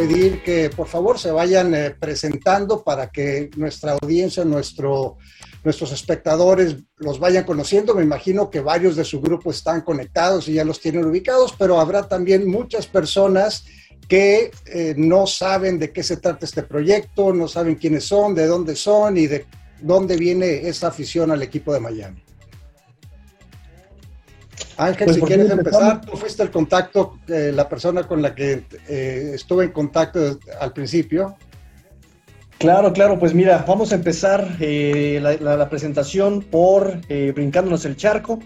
pedir que por favor se vayan eh, presentando para que nuestra audiencia, nuestro, nuestros espectadores los vayan conociendo. Me imagino que varios de su grupo están conectados y ya los tienen ubicados, pero habrá también muchas personas que eh, no saben de qué se trata este proyecto, no saben quiénes son, de dónde son y de dónde viene esa afición al equipo de Miami. Ángel, pues, si quieres empezar, tú fuiste el contacto, eh, la persona con la que eh, estuve en contacto al principio. Claro, claro, pues mira, vamos a empezar eh, la, presentación por brincándonos el charco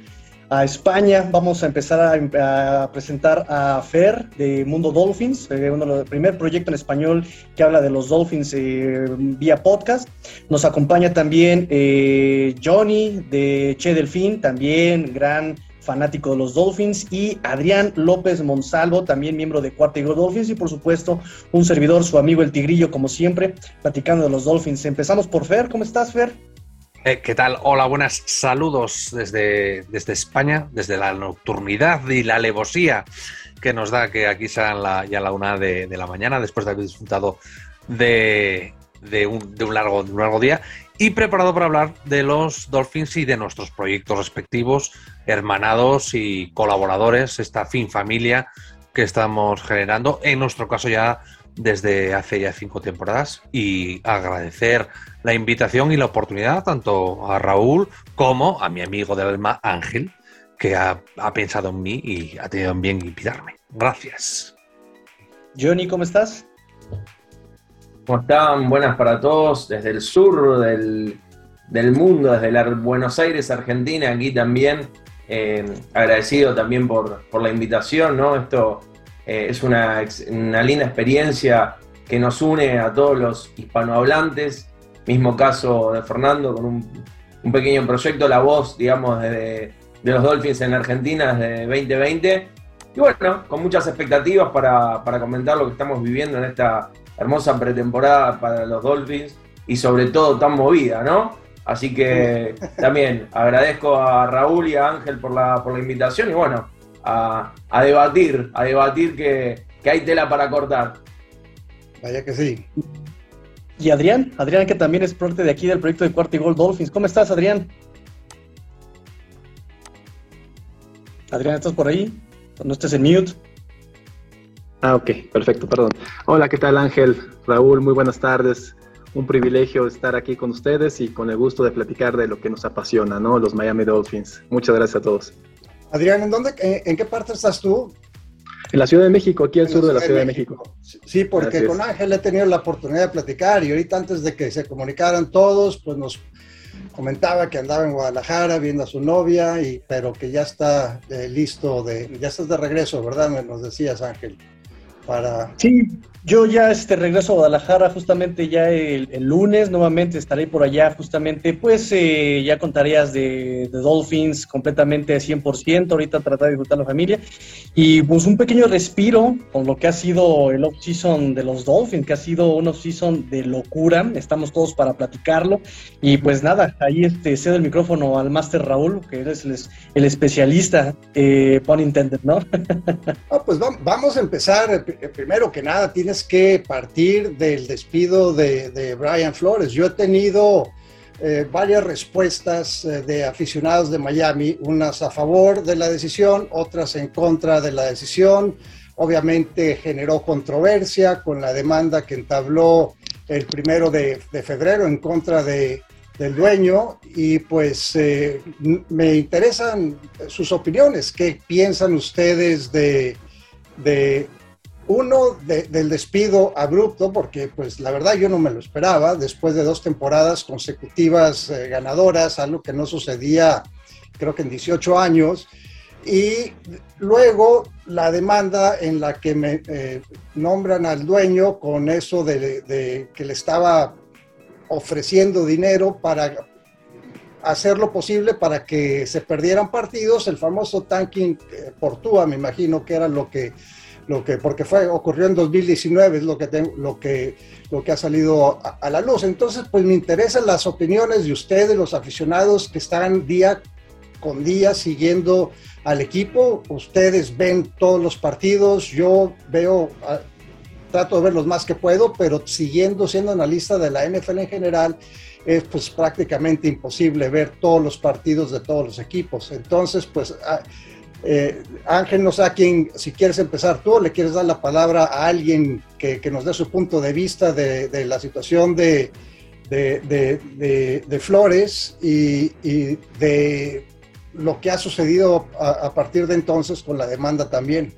a España. Vamos a empezar a, presentar a Fer de Mundo Dolphins, uno de los primer proyecto en español que habla de los Dolphins vía podcast. Nos acompaña también Johnny de Che Delfín, también gran fanático de los Dolphins, y Adrián López Monsalvo, también miembro de Cuarta y Dolphins, y por supuesto un servidor, su amigo el Tigrillo, como siempre, platicando de los Dolphins. Empezamos por Fer, ¿cómo estás, Fer? Eh, ¿Qué tal? Hola, buenas saludos desde, desde España, desde la nocturnidad y la alevosía que nos da que aquí sean la, ya la una de, la mañana, después de haber disfrutado de, de un largo día y preparado para hablar de los Dolphins y de nuestros proyectos respectivos, hermanados y colaboradores, esta fin familia que estamos generando, en nuestro caso ya desde hace ya cinco temporadas, y agradecer la invitación y la oportunidad tanto a Raúl como a mi amigo del alma Ángel, que ha, ha pensado en mí y ha tenido en bien invitarme. Gracias. Johnny, ¿cómo estás? ¿Cómo están? Buenas para todos desde el sur del, mundo, desde Buenos Aires, Argentina, aquí también. Eh, agradecido también por, la invitación, ¿no? Esto eh, es una, linda experiencia que nos une a todos los hispanohablantes. Mismo caso de Fernando con un, pequeño proyecto, La Voz, digamos, de, los Dolphins en Argentina desde 2020. Y bueno, con muchas expectativas para, para comentar lo que estamos viviendo en esta hermosa pretemporada para los Dolphins y sobre todo tan movida, ¿no? Así que también agradezco a Raúl y a Ángel por la, por la invitación y bueno, a, debatir, a debatir que, hay tela para cortar. Vaya que sí. Y Adrián, Adrián que también es parte de aquí del proyecto de Cuarto y Gol Dolphins. ¿Cómo estás, Adrián? Adrián, ¿estás por ahí? No estés en mute. Ah, ok, perfecto, perdón. Hola, ¿qué tal Ángel? Raúl, muy buenas tardes. Un privilegio estar aquí con ustedes y con el gusto de platicar de lo que nos apasiona, ¿no? Los Miami Dolphins. Muchas gracias a todos. Adrián, ¿en, dónde, en, qué parte estás tú? En la Ciudad de México, aquí al sur de la Ciudad de México. Sí, porque con Ángel he tenido la oportunidad de platicar y ahorita antes de que se comunicaran todos, pues nos comentaba que andaba en Guadalajara viendo a su novia, y, pero que ya está eh, listo, de, ya estás de regreso, ¿verdad? Nos decías, Ángel para... Sí, yo ya este, regreso a Guadalajara justamente ya el, lunes, nuevamente estaré por allá justamente, pues eh, ya con tareas de, Dolphins completamente 100%, ahorita tratar de disfrutar la familia y pues un pequeño respiro con lo que ha sido el off-season de los Dolphins, que ha sido un off-season de locura, estamos todos para platicarlo y pues nada, ahí este, cedo el micrófono al Máster Raúl, que eres el, especialista, eh, pun intended, ¿no? ah, pues vamos a empezar, eh, primero que nada, tienes que partir del despido de, Brian Flores. Yo he tenido eh, varias respuestas eh, de aficionados de Miami, unas a favor de la decisión, otras en contra de la decisión. Obviamente generó controversia con la demanda que entabló el primero de, febrero en contra de, del dueño y pues eh, me interesan sus opiniones. ¿Qué piensan ustedes de, de uno, del despido abrupto, porque pues la verdad yo no me lo esperaba, después de dos temporadas consecutivas eh, ganadoras, algo que no sucedía creo que en 18 años, y luego la demanda en la que me eh, nombran al dueño con eso de, que le estaba ofreciendo dinero para hacer lo posible para que se perdieran partidos, el famoso tanking eh, por Túa, me imagino que era lo que lo que, porque fue, ocurrió en 2019, es lo que, lo que, lo que ha salido a, la luz. Entonces, pues me interesan las opiniones de ustedes, los aficionados que están día con día siguiendo al equipo. Ustedes ven todos los partidos, yo veo trato de ver los más que puedo, pero siguiendo siendo analista de la NFL en general, es pues prácticamente imposible ver todos los partidos de todos los equipos. Entonces, pues ah, eh, Ángel, no sé a quién, si quieres empezar tú, le quieres dar la palabra a alguien que, nos dé su punto de vista de, la situación de, de Flores y, de lo que ha sucedido a, partir de entonces con la demanda también.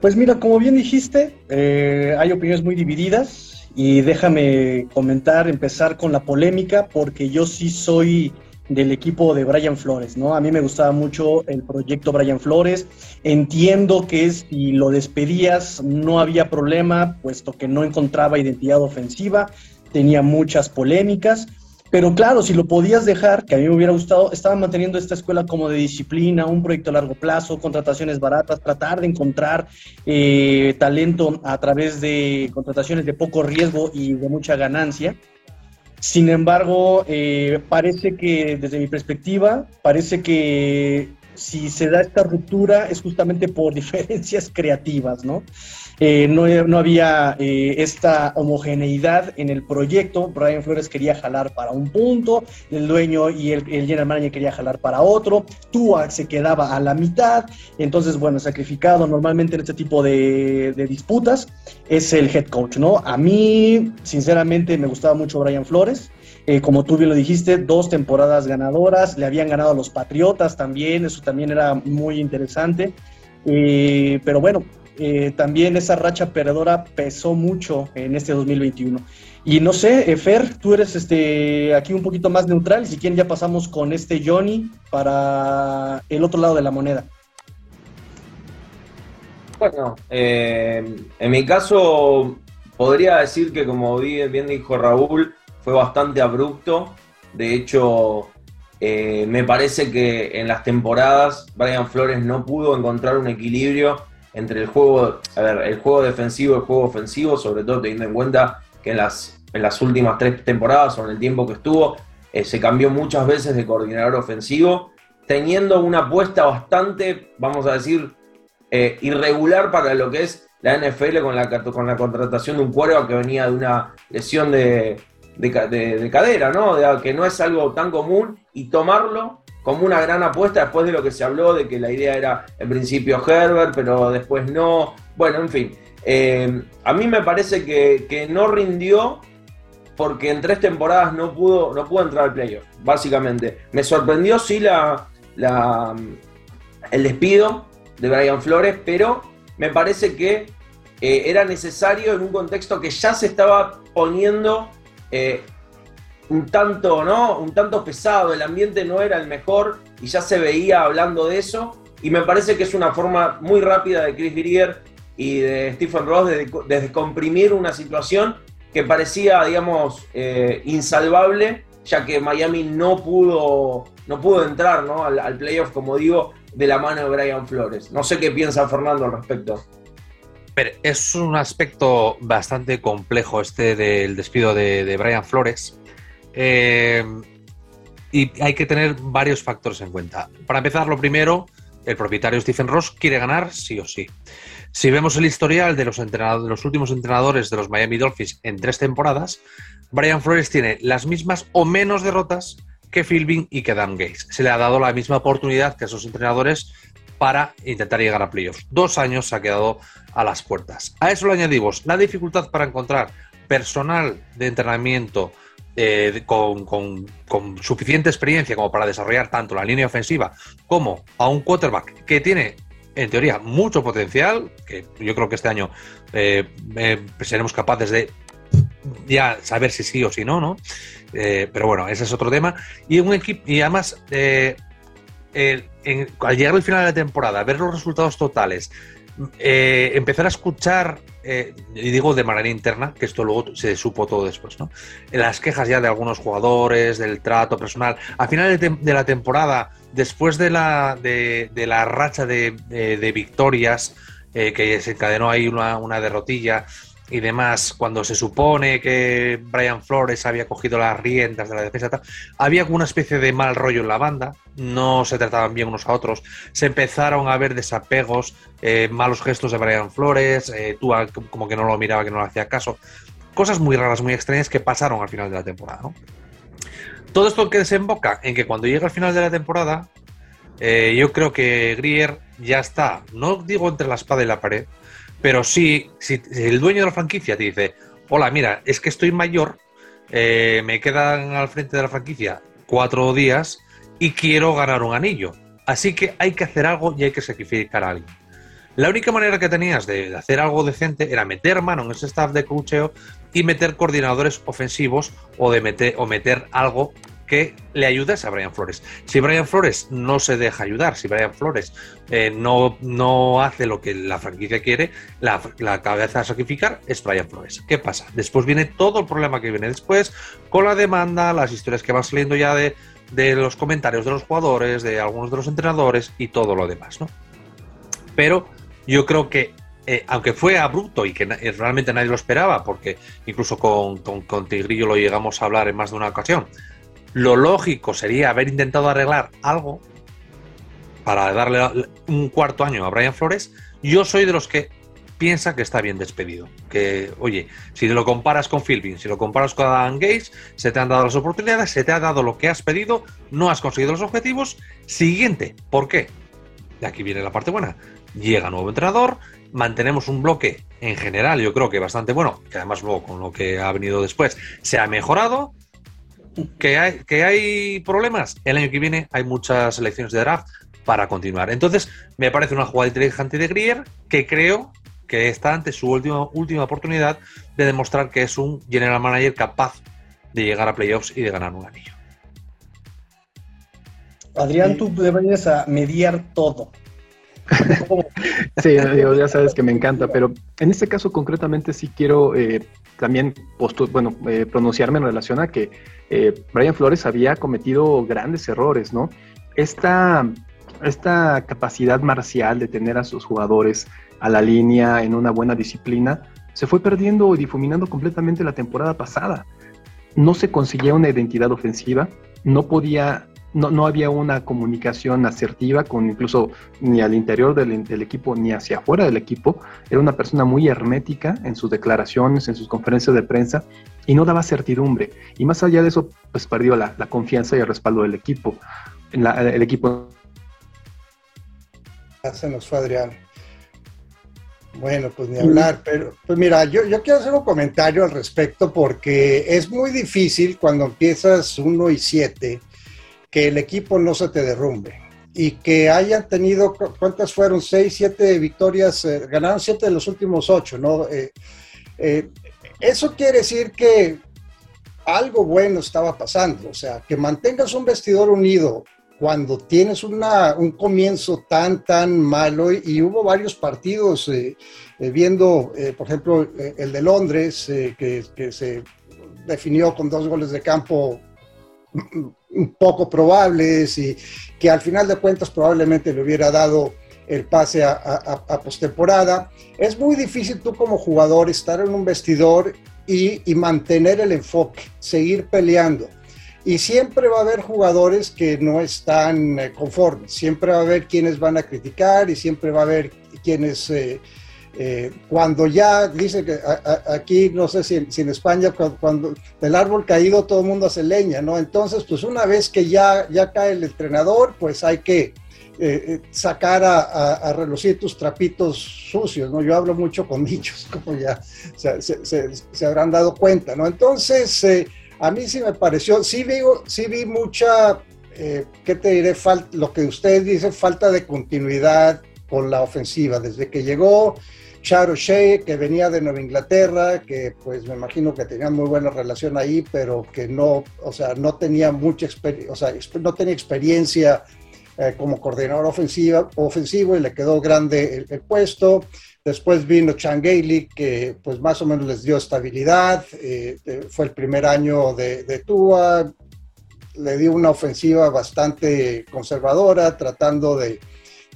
Pues mira, como bien dijiste, eh, hay opiniones muy divididas y déjame comentar, empezar con la polémica, porque yo sí soy del equipo de Brian Flores, ¿no? A mí me gustaba mucho el proyecto Brian Flores. Entiendo que si lo despedías no había problema, puesto que no encontraba identidad ofensiva, tenía muchas polémicas. Pero claro, si lo podías dejar, que a mí me hubiera gustado, estaba manteniendo esta escuela como de disciplina, un proyecto a largo plazo, contrataciones baratas, tratar de encontrar eh, talento a través de contrataciones de poco riesgo y de mucha ganancia. Sin embargo, eh, parece que desde mi perspectiva, parece que si se da esta ruptura es justamente por diferencias creativas, ¿no? Eh, no, había eh, esta homogeneidad en el proyecto. Brian Flores quería jalar para un punto, el dueño y el, el general manager quería jalar para otro, Tua se quedaba a la mitad, entonces, bueno, sacrificado normalmente en este tipo de, disputas es el head coach, ¿no? A mí, sinceramente, me gustaba mucho Brian Flores. Eh, como tú bien lo dijiste, dos temporadas ganadoras, le habían ganado a los Patriotas también, eso también era muy interesante. pero bueno, eh, también esa racha perdedora pesó mucho en este 2021. Y no sé, Efer, tú eres este, aquí un poquito más neutral, si quieren ya pasamos con este Johnny para el otro lado de la moneda. Bueno, eh, en mi caso podría decir que como bien dijo Raúl, fue bastante abrupto. De hecho, eh, me parece que en las temporadas Brian Flores no pudo encontrar un equilibrio entre el juego, a ver, el juego defensivo y el juego ofensivo, sobre todo teniendo en cuenta que en las, en las últimas tres temporadas o en el tiempo que estuvo, eh, se cambió muchas veces de coordinador ofensivo, teniendo una apuesta bastante, vamos a decir, eh, irregular para lo que es la NFL con la, con la contratación de un cuero que venía de una lesión de, de, cadera, ¿no? De, que no es algo tan común y tomarlo como una gran apuesta después de lo que se habló, de que la idea era en principio Herbert, pero después no. Bueno, en fin. Eh, a mí me parece que, no rindió porque en tres temporadas no pudo, no pudo entrar al playoff, básicamente. Me sorprendió sí la, la, el despido de Brian Flores, pero me parece que eh, era necesario en un contexto que ya se estaba poniendo eh, un tanto, ¿no? Un tanto pesado, el ambiente no era el mejor y ya se veía hablando de eso. Y me parece que es una forma muy rápida de Chris Grier y de Stephen Ross de, descomprimir una situación que parecía, digamos, eh, insalvable, ya que Miami no pudo, no pudo entrar ¿no? Al, playoff, como digo, de la mano de Brian Flores. No sé qué piensa Fernando al respecto. Pero es un aspecto bastante complejo este del despido de, de Brian Flores, eh, y hay que tener varios factores en cuenta. Para empezar, lo primero, el propietario Stephen Ross quiere ganar sí o sí. Si vemos el historial de los, entrenadores, de los últimos entrenadores de los Miami Dolphins en tres temporadas, Brian Flores tiene las mismas o menos derrotas que Philbin y que Dan Gates. Se le ha dado la misma oportunidad que a esos entrenadores para intentar llegar a playoffs. Dos años se ha quedado a las puertas. A eso le añadimos la dificultad para encontrar personal de entrenamiento eh, con, suficiente experiencia como para desarrollar tanto la línea ofensiva como a un quarterback que tiene, en teoría, mucho potencial, que yo creo que este año eh, eh, seremos capaces de ya saber si sí o si no, ¿no? pero bueno, ese es otro tema. Y un equipo, y además, al llegar al final de la temporada, ver los resultados totales, empezar a escuchar eh, y digo de manera interna, que esto luego se supo todo después, ¿no? Las quejas ya de algunos jugadores, del trato personal. A final de, la temporada, después de la, de, la racha de, victorias, eh, que se encadenó ahí una, derrotilla, y demás, cuando se supone que Brian Flores había cogido las riendas de la defensa, había una especie de mal rollo en la banda, no se trataban bien unos a otros, se empezaron a ver desapegos, eh, malos gestos de Brian Flores, eh, tú como que no lo miraba, que no le hacía caso, cosas muy raras, muy extrañas que pasaron al final de la temporada. Todo esto que desemboca en que cuando llega al final de la temporada, eh, yo creo que Grier ya está, no digo entre la espada y la pared, pero sí, si, el dueño de la franquicia te dice, hola, mira, es que estoy mayor, eh, me quedan al frente de la franquicia cuatro días y quiero ganar un anillo. Así que hay que hacer algo y hay que sacrificar a alguien. La única manera que tenías de hacer algo decente era meter mano en ese staff de coacheo y meter coordinadores ofensivos o, de meter, o meter algo que le ayudes a Brian Flores. Si Brian Flores no se deja ayudar, si Brian Flores eh, no, no hace lo que la franquicia quiere, la, cabeza a sacrificar es Brian Flores. ¿Qué pasa? Después viene todo el problema que viene después con la demanda, las historias que van saliendo ya de, los comentarios de los jugadores, de algunos de los entrenadores y todo lo demás, ¿no? Pero yo creo que eh, aunque fue abrupto y que realmente nadie lo esperaba, porque incluso con, con, Tigrillo lo llegamos a hablar en más de una ocasión, lo lógico sería haber intentado arreglar algo para darle un cuarto año a Brian Flores. Yo soy de los que piensa que está bien despedido. Que, oye, si lo comparas con Philbin, si lo comparas con Adam Gates, se te han dado las oportunidades, se te ha dado lo que has pedido, no has conseguido los objetivos. Siguiente, ¿por qué? De aquí viene la parte buena. Llega nuevo entrenador, mantenemos un bloque en general, yo creo que bastante bueno, que además luego con lo que ha venido después se ha mejorado que hay, que hay problemas. El año que viene hay muchas elecciones de draft para continuar. Entonces, me parece una jugada inteligente de Grier que creo que está ante su última, última oportunidad de demostrar que es un general manager capaz de llegar a playoffs y de ganar un anillo. Adrián, tú deberías a mediar todo. sí, ya sabes que me encanta, pero en este caso concretamente sí quiero eh, también bueno, eh, pronunciarme en relación a que eh, Brian Flores había cometido grandes errores, ¿no? Esta, esta capacidad marcial de tener a sus jugadores a la línea en una buena disciplina se fue perdiendo y difuminando completamente la temporada pasada. No se conseguía una identidad ofensiva, no podía no, no, había una comunicación asertiva con incluso ni al interior del, equipo ni hacia afuera del equipo. Era una persona muy hermética en sus declaraciones, en sus conferencias de prensa y no daba certidumbre. Y más allá de eso, pues perdió la, la confianza y el respaldo del equipo. el equipo. Se nos fue Adrián. Bueno, pues ni hablar, pero pues mira, yo, yo quiero hacer un comentario al respecto porque es muy difícil cuando empiezas 1 y 7 que el equipo no se te derrumbe y que hayan tenido, ¿cuántas fueron? Seis, siete victorias, eh, ganaron siete de los últimos ocho, ¿no? Eh, eh, eso quiere decir que algo bueno estaba pasando, o sea, que mantengas un vestidor unido cuando tienes una, un comienzo tan, tan malo y, hubo varios partidos, viendo, por ejemplo, el de Londres, que, que se definió con dos goles de campo poco probables y que al final de cuentas probablemente le hubiera dado el pase a, a, postemporada. Es muy difícil tú como jugador estar en un vestidor y, mantener el enfoque, seguir peleando. Y siempre va a haber jugadores que no están eh, conformes, siempre va a haber quienes van a criticar y siempre va a haber quienes... Eh, eh, cuando ya dice que aquí, no sé si, en España, cuando, del árbol caído todo el mundo hace leña, ¿no? Entonces, pues una vez que ya, ya cae el entrenador, pues hay que eh, eh, sacar a, relucir tus trapitos sucios, ¿no? Yo hablo mucho con dichos, como ya se, habrán dado cuenta, ¿no? Entonces, a mí sí me pareció, sí vi, sí vi mucha, ¿qué te diré? lo que usted dice, falta de continuidad con la ofensiva. Desde que llegó Charo Shea, que venía de Nueva Inglaterra, que pues me imagino que tenía muy buena relación ahí, pero que no, o sea, no tenía mucha experiencia, o sea, no tenía experiencia eh, como coordinador ofensiva, ofensivo y le quedó grande el, puesto. Después vino Changeli, que pues más o menos les dio estabilidad. Eh, eh, fue el primer año de, de Tua. Le dio una ofensiva bastante conservadora, tratando de,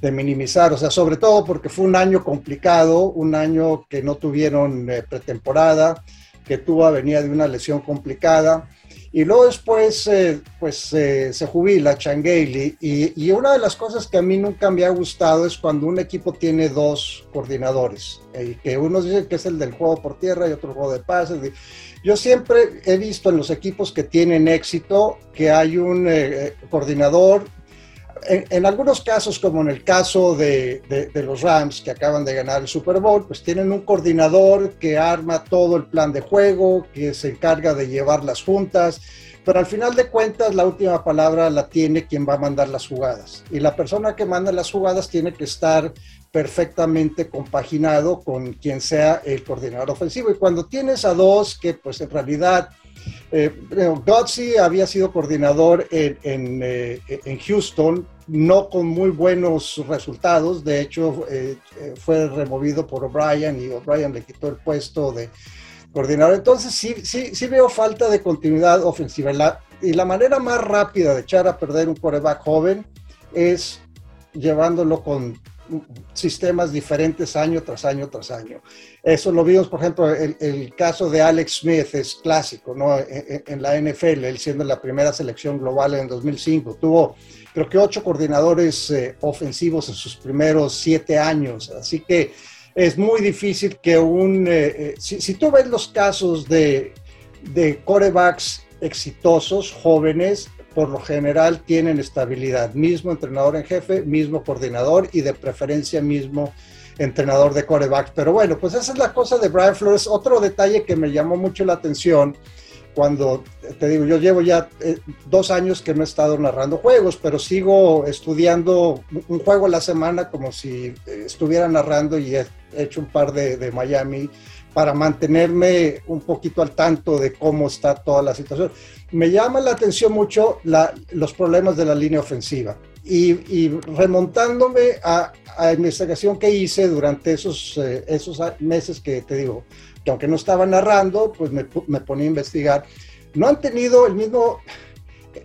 de minimizar, o sea, sobre todo porque fue un año complicado, un año que no tuvieron eh, pretemporada, que tuvo venía de una lesión complicada. Y luego después, eh, pues eh, se jubila Changeli. Y, y, una de las cosas que a mí nunca me ha gustado es cuando un equipo tiene dos coordinadores. y que uno dice que es el del juego por tierra y otro juego de pases. Yo siempre he visto en los equipos que tienen éxito que hay un coordinador en, algunos casos, como en el caso de, los Rams que acaban de ganar el Super Bowl, pues tienen un coordinador que arma todo el plan de juego, que se encarga de llevar las juntas, pero al final de cuentas la última palabra la tiene quien va a mandar las jugadas. Y la persona que manda las jugadas tiene que estar perfectamente compaginado con quien sea el coordinador ofensivo. Y cuando tienes a dos que pues en realidad eh, había sido coordinador en, eh, Houston, no con muy buenos resultados. De hecho, eh, eh, fue removido por O'Brien y O'Brien le quitó el puesto de coordinador. Entonces, sí, sí, sí veo falta de continuidad ofensiva. y la manera más rápida de echar a perder un quarterback joven es llevándolo con sistemas diferentes año tras año tras año. Eso lo vimos, por ejemplo, el, el caso de Alex Smith es clásico, ¿no? En, la NFL, él siendo la primera selección global en 2005, tuvo creo que ocho coordinadores eh, ofensivos en sus primeros siete años, así que es muy difícil que un, eh, eh, si, si, tú ves los casos de, de corebacks exitosos, jóvenes, por lo general tienen estabilidad. Mismo entrenador en jefe, mismo coordinador y de preferencia mismo entrenador de coreback. Pero bueno, pues esa es la cosa de Brian Flores. Otro detalle que me llamó mucho la atención cuando, te digo, yo llevo ya eh, dos años que no he estado narrando juegos, pero sigo estudiando un juego a la semana como si eh, estuviera narrando y he hecho un par de, de Miami para mantenerme un poquito al tanto de cómo está toda la situación. Me llama la atención mucho los problemas de la línea ofensiva y, remontándome a, a, investigación que hice durante esos, eh, esos meses que te digo, que aunque no estaba narrando, pues me, me ponía a investigar. No han tenido el mismo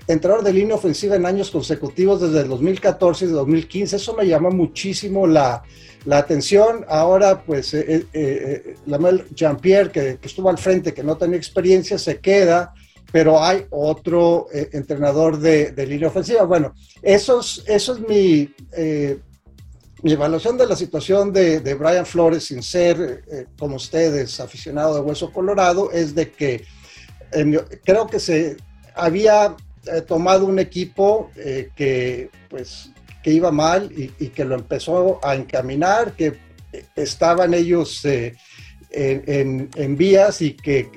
entrenador de línea ofensiva en años consecutivos desde el 2014 y 2015. Eso me llama muchísimo la, atención. Ahora, pues, eh, eh, eh, Jean-Pierre, que, estuvo al frente, que no tenía experiencia, se queda, pero hay otro entrenador de, línea ofensiva. Bueno, eso es, eso es mi, mi evaluación de la situación de, Brian Flores, sin ser, como ustedes, aficionado de Hueso Colorado, es de que creo que se había tomado un equipo que, pues, que iba mal y, que lo empezó a encaminar, que estaban ellos eh, en, vías y que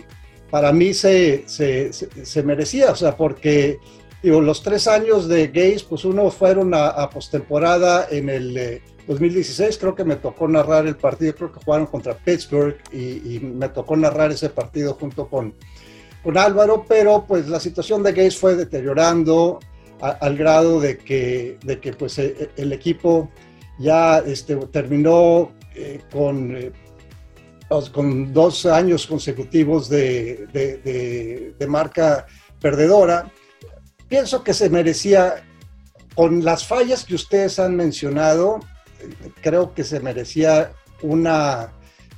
para mí se, se, merecía, o sea, porque digo, los tres años de Gays, pues uno fueron a, postemporada en el 2016, eh, creo que me tocó narrar el partido, creo que jugaron contra Pittsburgh y, me tocó narrar ese partido junto con, con Álvaro, pero pues la situación de Gays fue deteriorando, al grado de que, de que pues, e, el equipo ya este, terminó eh, con, eh, con dos años consecutivos de, de, marca perdedora. Pienso que se merecía, con las fallas que ustedes han mencionado, creo que se merecía una,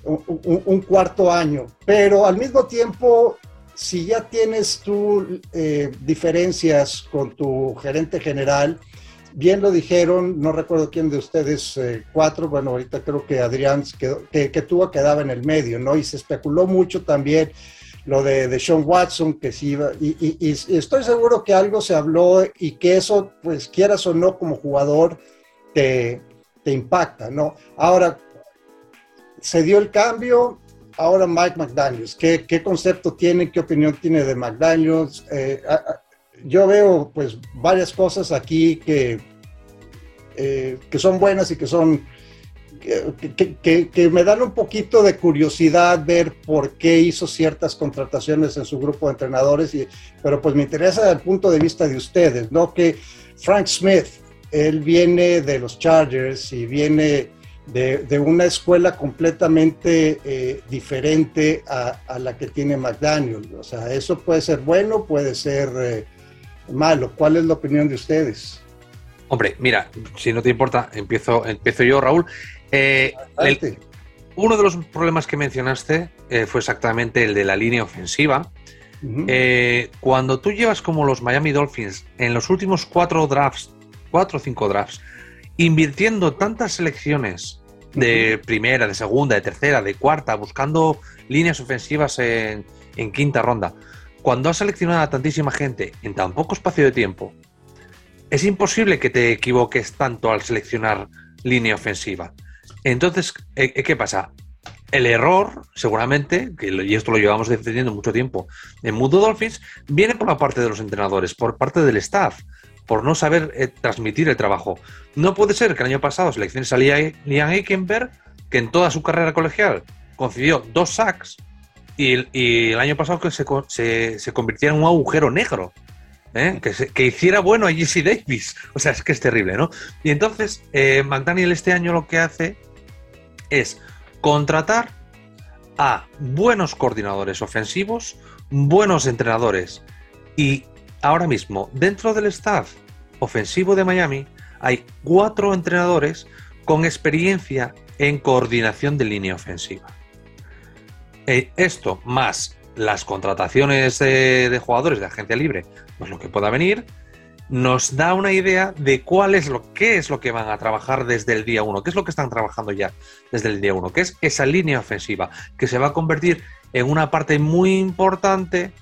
un cuarto año, pero al mismo tiempo si ya tienes tú eh, diferencias con tu gerente general, bien lo dijeron, no recuerdo quién de ustedes eh, cuatro, bueno, ahorita creo que Adrián que, que tuvo quedaba en el medio, ¿no? Y se especuló mucho también lo de, de Sean Watson, que sí iba, y, y, estoy seguro que algo se habló y que eso, pues quieras o no, como jugador, te, te impacta, ¿no? Ahora, se dio el cambio, ahora Mike McDaniels, ¿qué, ¿qué, concepto tiene, qué opinión tiene de McDaniels? Eh, yo veo pues varias cosas aquí que, eh, que son buenas y que son que, que, me dan un poquito de curiosidad ver por qué hizo ciertas contrataciones en su grupo de entrenadores, y, pero pues me interesa desde el punto de vista de ustedes, ¿no? Que Frank Smith, él viene de los Chargers y viene de, una escuela completamente eh, diferente a, la que tiene McDaniel. O sea, eso puede ser bueno, puede ser eh, malo. ¿Cuál es la opinión de ustedes? Hombre, mira, si no te importa, empiezo, empiezo yo, Raúl. Eh, uno de los problemas que mencionaste eh, fue exactamente el de la línea ofensiva. Eh, cuando tú llevas como los Miami Dolphins en los últimos cuatro drafts, cuatro o cinco drafts, invirtiendo tantas selecciones de primera, de segunda, de tercera, de cuarta, buscando líneas ofensivas en, en quinta ronda, cuando has seleccionado a tantísima gente en tan poco espacio de tiempo, es imposible que te equivoques tanto al seleccionar línea ofensiva. Entonces, ¿qué pasa? El error, seguramente, y esto lo llevamos defendiendo mucho tiempo en Mundo Dolphins, viene por la parte de los entrenadores, por parte del staff, por no saber eh, transmitir el trabajo. No puede ser que el año pasado selecciones a Liam Eikenberg, que en toda su carrera colegial concedió dos sacks, y, el año pasado que se, se convirtiera en un agujero negro. ¿eh? que, hiciera bueno a Jesse Davis. O sea, es que es terrible, ¿no? Y entonces, eh, McDaniel este año lo que hace es contratar a buenos coordinadores ofensivos, buenos entrenadores. Y ahora mismo, dentro del staff ofensivo de Miami, hay cuatro entrenadores con experiencia en coordinación de línea ofensiva. Eh, esto más las contrataciones de, jugadores de agencia libre, pues lo que pueda venir, nos da una idea de cuál es lo que es lo que van a trabajar desde el día uno, qué es lo que están trabajando ya desde el día uno, que es esa línea ofensiva, que se va a convertir en una parte muy importante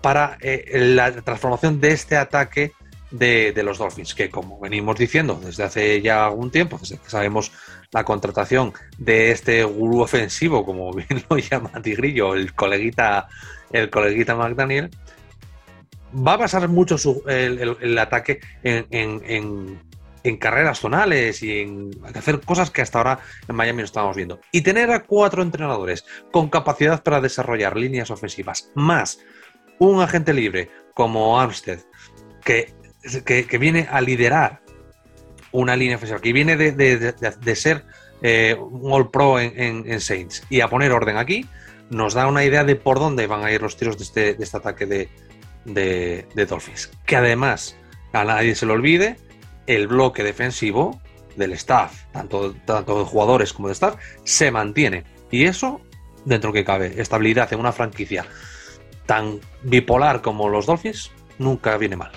para eh, la transformación de este ataque de, los Dolphins, que como venimos diciendo desde hace ya algún tiempo, sabemos la contratación de este gurú ofensivo, como bien lo llama Tigrillo, el coleguita, el coleguita McDaniel, va a basar mucho el, ataque en, carreras zonales y en hacer cosas que hasta ahora en Miami no estábamos viendo. Y tener a cuatro entrenadores con capacidad para desarrollar líneas ofensivas, más un agente libre como Armstead, que que, viene a liderar una línea ofensiva, que viene de, ser eh, un All Pro en, Saints y a poner orden aquí, nos da una idea de por dónde van a ir los tiros de este, este ataque de, Dolphins. Que además, a nadie se le olvide, el bloque defensivo del staff, tanto, tanto de jugadores como de staff, se mantiene. Y eso, dentro que cabe, estabilidad en una franquicia tan bipolar como los Dolphins, nunca viene mal.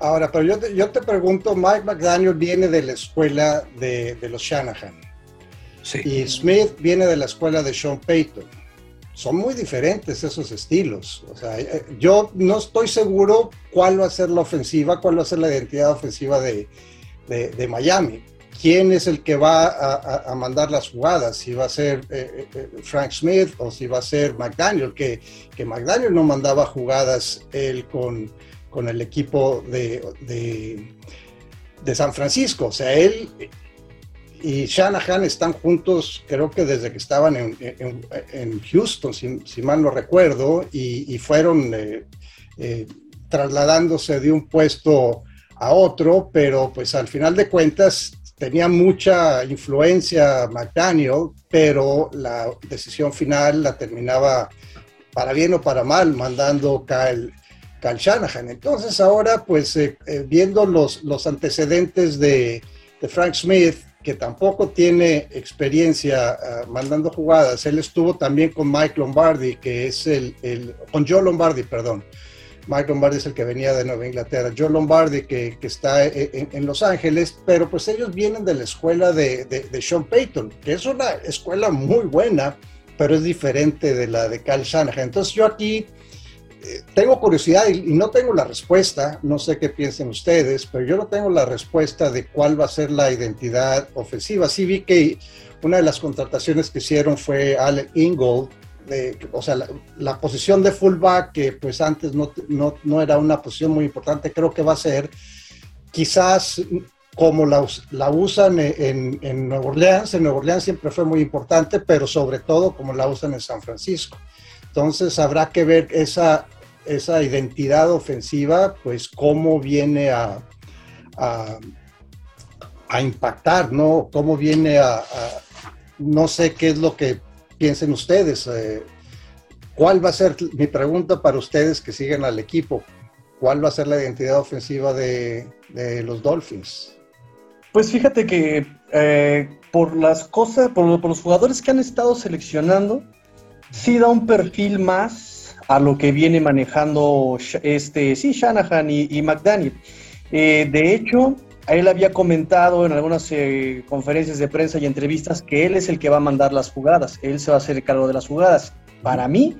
Ahora, pero yo te, yo te pregunto, Mike McDaniel viene de la escuela de, los Shanahan. Sí. Y Smith viene de la escuela de Sean Payton. Son muy diferentes esos estilos. O sea, eh, yo no estoy seguro cuál va a ser la ofensiva, cuál va a ser la identidad ofensiva de, Miami. ¿Quién es el que va a, mandar las jugadas? Si va a ser eh, eh, Frank Smith o si va a ser McDaniel, que, que McDaniel no mandaba jugadas él con, con el equipo de, de, San Francisco. O sea, él y Shanahan están juntos, creo que desde que estaban en, Houston, si, mal no recuerdo, y, fueron eh, eh, trasladándose de un puesto a otro, pero pues al final de cuentas tenía mucha influencia McDaniel, pero la decisión final la terminaba para bien o para mal mandando Kyle, Cal Shanahan. Entonces ahora, pues eh, eh, viendo los, los antecedentes de, Frank Smith, que tampoco tiene experiencia ah, mandando jugadas, él estuvo también con Mike Lombardi, que es el, con Joe Lombardi, perdón. Mike Lombardi es el que venía de Nueva Inglaterra. Joe Lombardi, que, está eh, en, Los Ángeles, pero pues ellos vienen de la escuela de, de, Sean Payton, que es una escuela muy buena, pero es diferente de la de Cal Shanahan. Entonces yo aquí tengo curiosidad y, no tengo la respuesta, no sé qué piensen ustedes, pero yo no tengo la respuesta de cuál va a ser la identidad ofensiva. Sí vi que una de las contrataciones que hicieron fue Alec Ingold, o sea, la, posición de fullback, que pues antes no, no, era una posición muy importante, creo que va a ser quizás como la, la usan en, en Nueva Orleans. En Nueva Orleans siempre fue muy importante, pero sobre todo como la usan en San Francisco. Entonces habrá que ver esa, esa identidad ofensiva, pues cómo viene a, a, impactar, ¿no? Cómo viene a, no sé qué es lo que piensen ustedes. Eh, ¿Cuál va a ser mi pregunta para ustedes que siguen al equipo? ¿cuál va a ser la identidad ofensiva de, los Dolphins? Pues fíjate que eh, por las cosas, por, los jugadores que han estado seleccionando, sí da un perfil más a lo que viene manejando este, sí, Shanahan y, McDaniel. Eh, de hecho, él había comentado en algunas eh, conferencias de prensa y entrevistas que él es el que va a mandar las jugadas, él se va a hacer cargo de las jugadas. Para mí,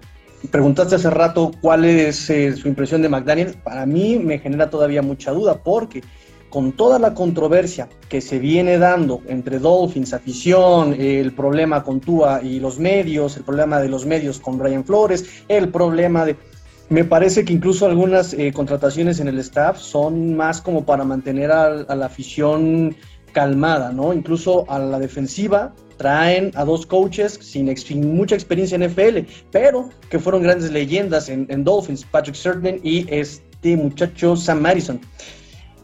preguntaste hace rato cuál es eh, su impresión de McDaniel, para mí me genera todavía mucha duda porque con toda la controversia que se viene dando entre Dolphins, afición, el problema con Tua y los medios, el problema de los medios con Brian Flores, el problema de me parece que incluso algunas eh, contrataciones en el staff son más como para mantener a, la afición calmada, ¿no? Incluso a la defensiva traen a dos coaches sin, mucha experiencia en FL, pero que fueron grandes leyendas en, Dolphins, Patrick Surtain y este muchacho Sam Madison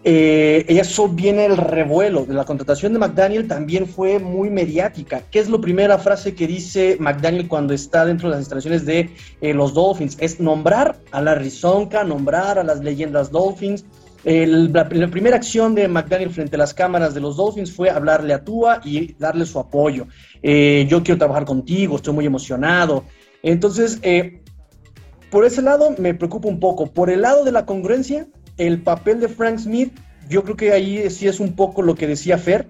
eh, eso viene el revuelo. La contratación de McDaniel también fue muy mediática. ¿Qué es la primera frase que dice McDaniel cuando está dentro de las instalaciones de eh, los Dolphins? Es nombrar a la Rizonca, nombrar a las leyendas Dolphins. la, primera acción de McDaniel frente a las cámaras de los Dolphins fue hablarle a Tua y darle su apoyo. Eh, yo quiero trabajar contigo, estoy muy emocionado. Entonces, eh, por ese lado me preocupa un poco. Por el lado de la congruencia, el papel de Frank Smith, yo creo que ahí sí es un poco lo que decía Fer,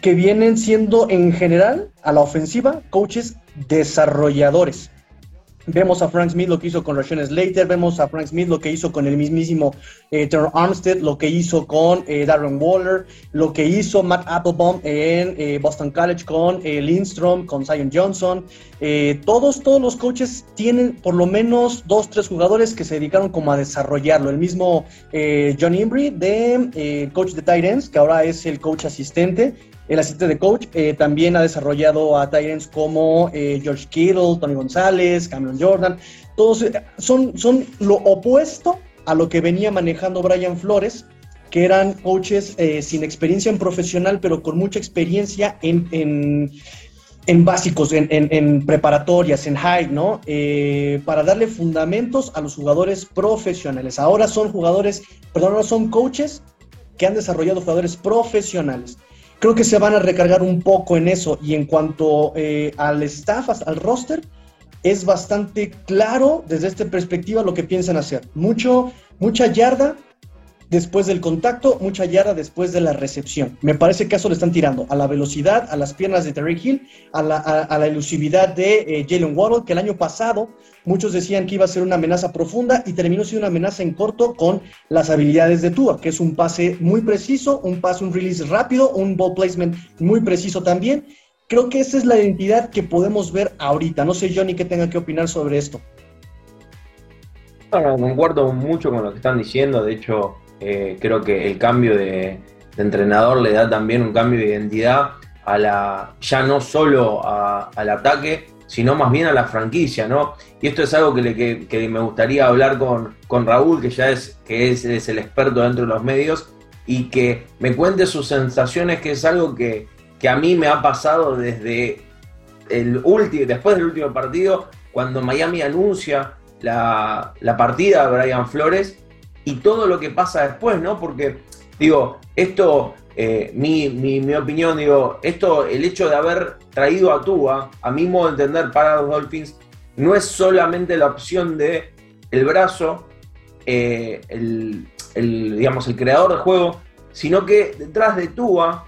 que vienen siendo en general a la ofensiva coaches desarrolladores. Vemos a Frank Smith lo que hizo con Rashawn Slater, vemos a Frank Smith lo que hizo con el mismísimo eh, Armstead, lo que hizo con eh, Darren Waller, lo que hizo Matt Applebaum en eh, Boston College con eh, Lindstrom, con Zion Johnson. todos, todos los coaches tienen por lo menos dos, tres jugadores que se dedicaron como a desarrollarlo. El mismo John Imbri, de coach de Titans, que ahora es el coach asistente, el asistente de coach eh, también ha desarrollado a Tyrants como eh, George Kittle, Tony González, Cameron Jordan. Todos eh, son, son lo opuesto a lo que venía manejando Brian Flores, que eran coaches sin experiencia en profesional, pero con mucha experiencia en, en, básicos, en, en, preparatorias, en high, ¿no? para darle fundamentos a los jugadores profesionales. Ahora son jugadores, perdón, ahora son coaches que han desarrollado jugadores profesionales creo que se van a recargar un poco en eso. Y en cuanto eh, al staff, al roster, es bastante claro desde esta perspectiva lo que piensan hacer. Mucho, mucha yarda, después del contacto, mucha yarda después de la recepción. Me parece que eso le están tirando a la velocidad, a las piernas de Terry Hill, a la, elusividad de eh, Jalen Waddle, que el año pasado muchos decían que iba a ser una amenaza profunda y terminó siendo una amenaza en corto con las habilidades de Tua, que es un pase muy preciso, un pase, un release rápido, un ball placement muy preciso también. Creo que esa es la identidad que podemos ver ahorita. No sé, Johnny, qué tenga que opinar sobre esto. Bueno, concuerdo mucho con lo que están diciendo. De hecho, eh, creo que el cambio de, entrenador le da también un cambio de identidad a la, ya no solo al ataque, sino más bien a la franquicia, ¿no? Y esto es algo que, me gustaría hablar con, con, Raúl, que ya es, que es, el experto dentro de los medios, y que me cuente sus sensaciones, que es algo que, a mí me ha pasado desde el último, después del último partido, cuando Miami anuncia la, la partida de Brian Flores, y todo lo que pasa después, ¿no? Porque, digo, esto, eh, mi, mi, opinión, digo, esto, el hecho de haber traído a Tua, a mi modo de entender, para los Dolphins, no es solamente la opción de el brazo, eh, el, digamos, el creador del juego, sino que detrás de Tua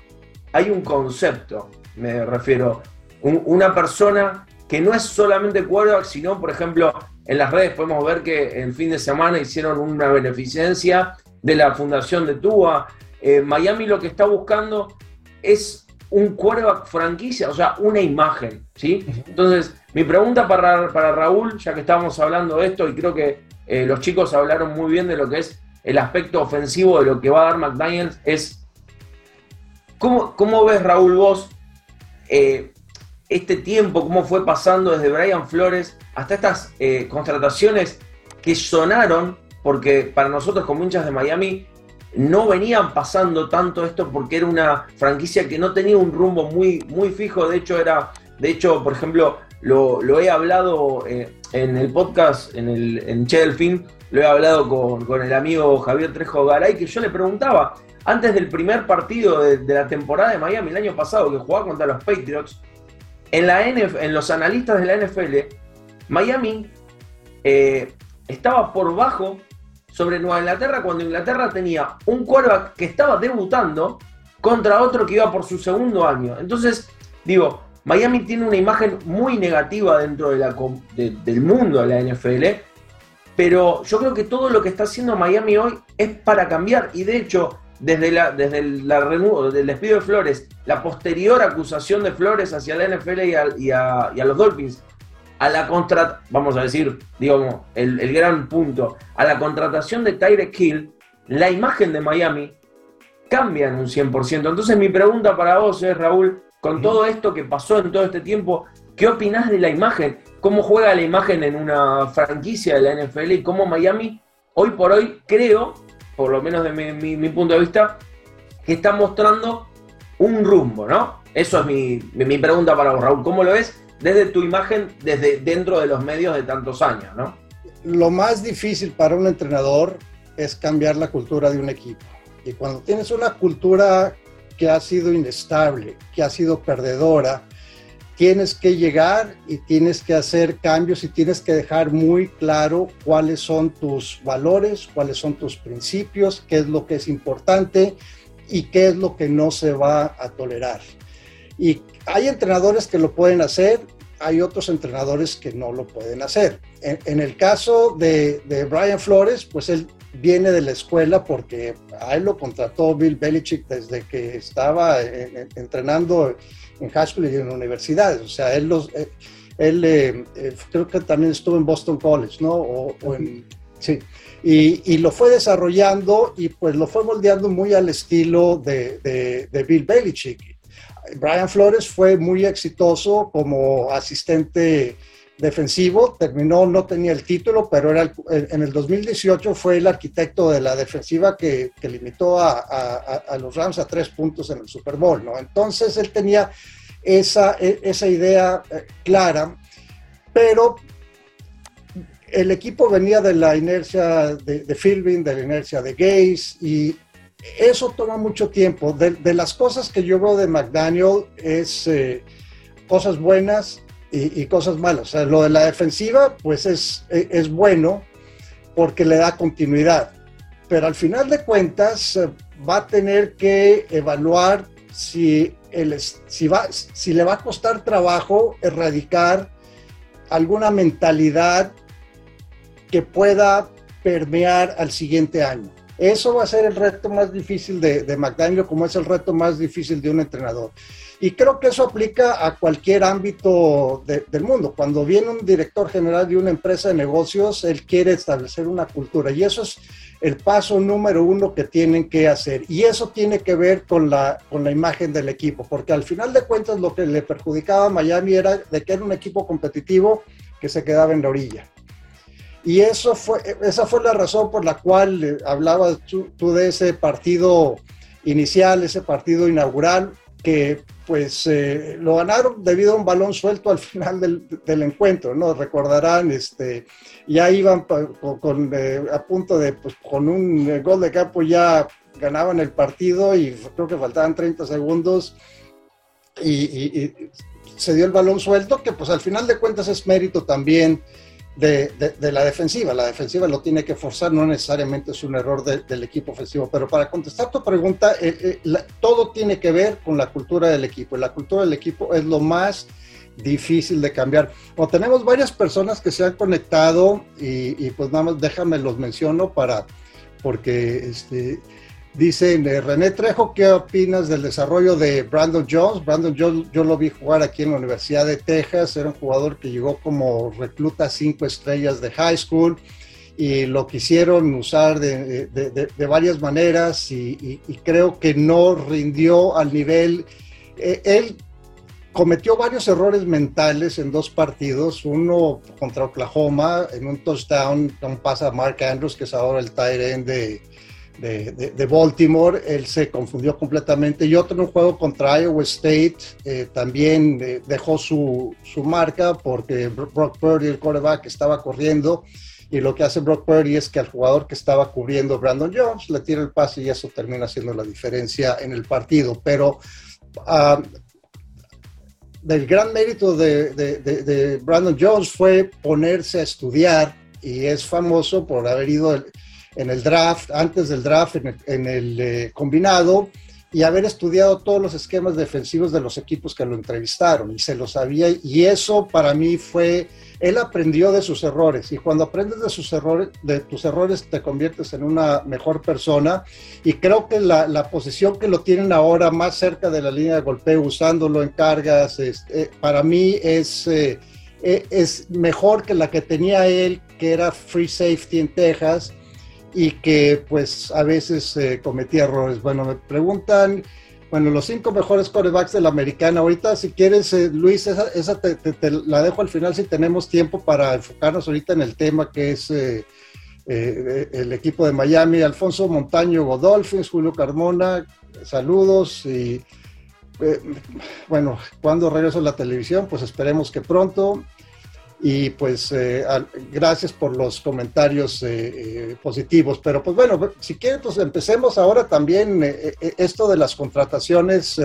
hay un concepto, me refiero, una persona que no es solamente quarterback, sino, por ejemplo, en las redes podemos ver que el fin de semana hicieron una beneficencia de la fundación de Tua. Eh, Miami lo que está buscando es un quarterback franquicia, o sea, una imagen, ¿sí? Entonces, mi pregunta para, para Raúl, ya que estábamos hablando de esto, y creo que eh, los chicos hablaron muy bien de lo que es el aspecto ofensivo de lo que va a dar McDaniels, es, ¿cómo, cómo ves, Raúl, vos eh, este tiempo, cómo fue pasando desde Brian Flores hasta estas eh, contrataciones que sonaron, porque para nosotros como hinchas de Miami no venían pasando tanto esto porque era una franquicia que no tenía un rumbo muy, muy fijo, de hecho era, de hecho, por ejemplo, lo, he hablado eh, en el podcast, en el en Che lo he hablado con, el amigo Javier Trejo Garay, que yo le preguntaba, antes del primer partido de, la temporada de Miami el año pasado, que jugaba contra los Patriots, en, la en los analistas de la NFL, Miami eh, estaba por bajo sobre Nueva Inglaterra cuando Inglaterra tenía un quarterback que estaba debutando contra otro que iba por su segundo año. Entonces, digo, Miami tiene una imagen muy negativa dentro del mundo de la NFL, pero yo creo que todo lo que está haciendo Miami hoy es para cambiar y de hecho, desde, la, desde la del despido de Flores, la posterior acusación de Flores hacia la NFL y a, los Dolphins, a la contra, vamos a decir, digamos, el, el gran punto, a la contratación de Tyreek Hill, la imagen de Miami cambia en un 100%. Entonces mi pregunta para vos es, Raúl, con todo esto que pasó en todo este tiempo, ¿qué opinás de la imagen? ¿Cómo juega la imagen en una franquicia de la NFL y cómo Miami, hoy por hoy, creo, por lo menos de mi, punto de vista, que está mostrando un rumbo, ¿no? Eso es mi, mi pregunta para vos, Raúl. ¿Cómo lo ves desde tu imagen, desde dentro de los medios de tantos años, ¿no? Lo más difícil para un entrenador es cambiar la cultura de un equipo. Y cuando tienes una cultura que ha sido inestable, que ha sido perdedora, tienes que llegar y tienes que hacer cambios y tienes que dejar muy claro cuáles son tus valores, cuáles son tus principios, qué es lo que es importante y qué es lo que no se va a tolerar. Y hay entrenadores que lo pueden hacer, hay otros entrenadores que no lo pueden hacer. En, el caso de, Brian Flores, pues él viene de la escuela porque a él lo contrató Bill Belichick desde que estaba entrenando en high school y en universidades. O sea, él, los, eh, él eh, eh, creo que también estuvo en Boston College, ¿no? O, sí. Y, y, lo fue desarrollando y pues lo fue moldeando muy al estilo de, de, de Bill Belichick. Brian Flores fue muy exitoso como asistente defensivo, terminó, no tenía el título, pero era en el 2018 fue el arquitecto de la defensiva que, limitó a, los Rams a tres puntos en el Super Bowl, ¿no? Entonces él tenía esa, e, esa idea eh, clara, pero el equipo venía de la inercia de, de Philbin, de la inercia de Gaze, y eso toma mucho tiempo. De, las cosas que yo veo de McDaniel es eh, cosas buenas y, cosas malas. Lo de la defensiva, pues es, es bueno porque le da continuidad. Pero al final de cuentas eh, va a tener que evaluar si, el, si, va, si le va a costar trabajo erradicar alguna mentalidad que pueda permear al siguiente año. Eso va a ser el reto más difícil de, de McDaniel, como es el reto más difícil de un entrenador. Y creo que eso aplica a cualquier ámbito del mundo. Cuando viene un director general de una empresa de negocios, él quiere establecer una cultura y eso es el paso número uno que tienen que hacer. Y eso tiene que ver con la, con la imagen del equipo, porque al final de cuentas lo que le perjudicaba a Miami era de que era un equipo competitivo que se quedaba en la orilla. Y eso fue, esa fue la razón por la cual eh, hablabas tú, de ese partido inicial, ese partido inaugural, que pues eh, lo ganaron debido a un balón suelto al final del, encuentro, ¿no? Recordarán, este, ya iban con, eh, a punto de, pues con un gol de campo ya ganaban el partido y creo que faltaban 30 segundos y se dio el balón suelto, que pues al final de cuentas es mérito también de, la defensiva. La defensiva lo tiene que forzar, no necesariamente es un error del equipo ofensivo. Pero para contestar tu pregunta, eh, eh, todo tiene que ver con la cultura del equipo. Y la cultura del equipo es lo más difícil de cambiar. Tenemos varias personas que se han conectado y, y pues nada más déjame los menciono para, porque este, Dice René Trejo, ¿qué opinas del desarrollo de Brandon Jones? Brandon Jones, yo lo vi jugar aquí en la Universidad de Texas, era un jugador que llegó como recluta cinco estrellas de high school y lo quisieron usar de, varias maneras y, creo que no rindió al nivel. Eh, él cometió varios errores mentales en dos partidos, uno contra Oklahoma en un touchdown, un pasa a Mark Andrews, que es ahora el tight end de de, Baltimore, él se confundió completamente. Y otro en un juego contra Iowa State eh, también eh, dejó su, su, marca porque Brock Purdy, el quarterback, estaba corriendo y lo que hace Brock Purdy es que al jugador que estaba cubriendo Brandon Jones le tira el pase y eso termina siendo la diferencia en el partido. Pero uh, el gran mérito de, Brandon Jones fue ponerse a estudiar y es famoso por haber ido en el draft, antes del draft, en el, en el eh, combinado y haber estudiado todos los esquemas defensivos de los equipos que lo entrevistaron y se lo sabía y eso para mí fue él aprendió de sus errores y cuando aprendes de sus errores de tus errores te conviertes en una mejor persona y creo que la, la posición que lo tienen ahora más cerca de la línea de golpeo usándolo en cargas este, para mí es eh, e, es mejor que la que tenía él que era free safety en Texas y que pues a veces eh, cometía errores. Bueno, me preguntan, bueno, los cinco mejores corebacks de la americana. Ahorita, si quieres, eh, Luis, esa, te, la dejo al final si tenemos tiempo para enfocarnos ahorita en el tema que es eh, el equipo de Miami. Alfonso Montaño Godolphins, Julio Carmona, saludos y bueno, cuando regreso a la televisión? Pues esperemos que pronto. Y pues eh, gracias por los comentarios eh, eh, positivos. Pero pues bueno, si quieren, pues empecemos ahora también esto de las contrataciones.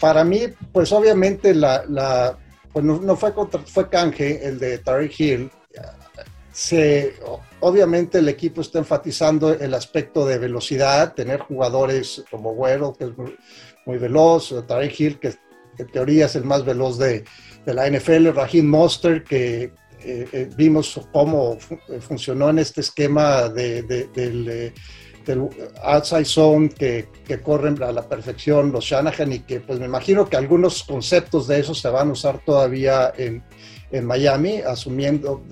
para mí, pues obviamente la, pues no, fue, fue canje el de Tariq Hill. Se, obviamente el equipo está enfatizando el aspecto de velocidad, tener jugadores como Güero, que es muy, veloz, Tariq Hill, que en teoría es el más veloz de, de la NFL, Raheem Monster, que eh, eh, vimos cómo eh, funcionó en este esquema de, del, outside zone que, que, corren a la perfección los Shanahan y que pues me imagino que algunos conceptos de eso se van a usar todavía en, en Miami, asumiendo,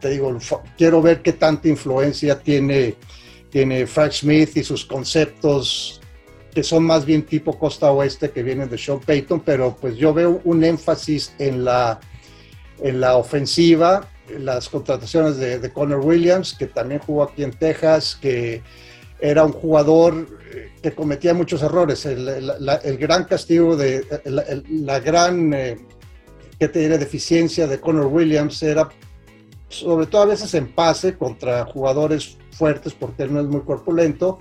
te digo, quiero ver qué tanta influencia tiene, tiene Frank Smith y sus conceptos que son más bien tipo costa oeste que vienen de Sean Payton, pero pues yo veo un énfasis en la, en la ofensiva, las contrataciones de, de Connor Williams, que también jugó aquí en Texas, que era un jugador eh, que cometía muchos errores. El, el gran castigo de la, gran eh, que tiene deficiencia de Connor Williams era sobre todo a veces en pase contra jugadores fuertes porque él no es muy corpulento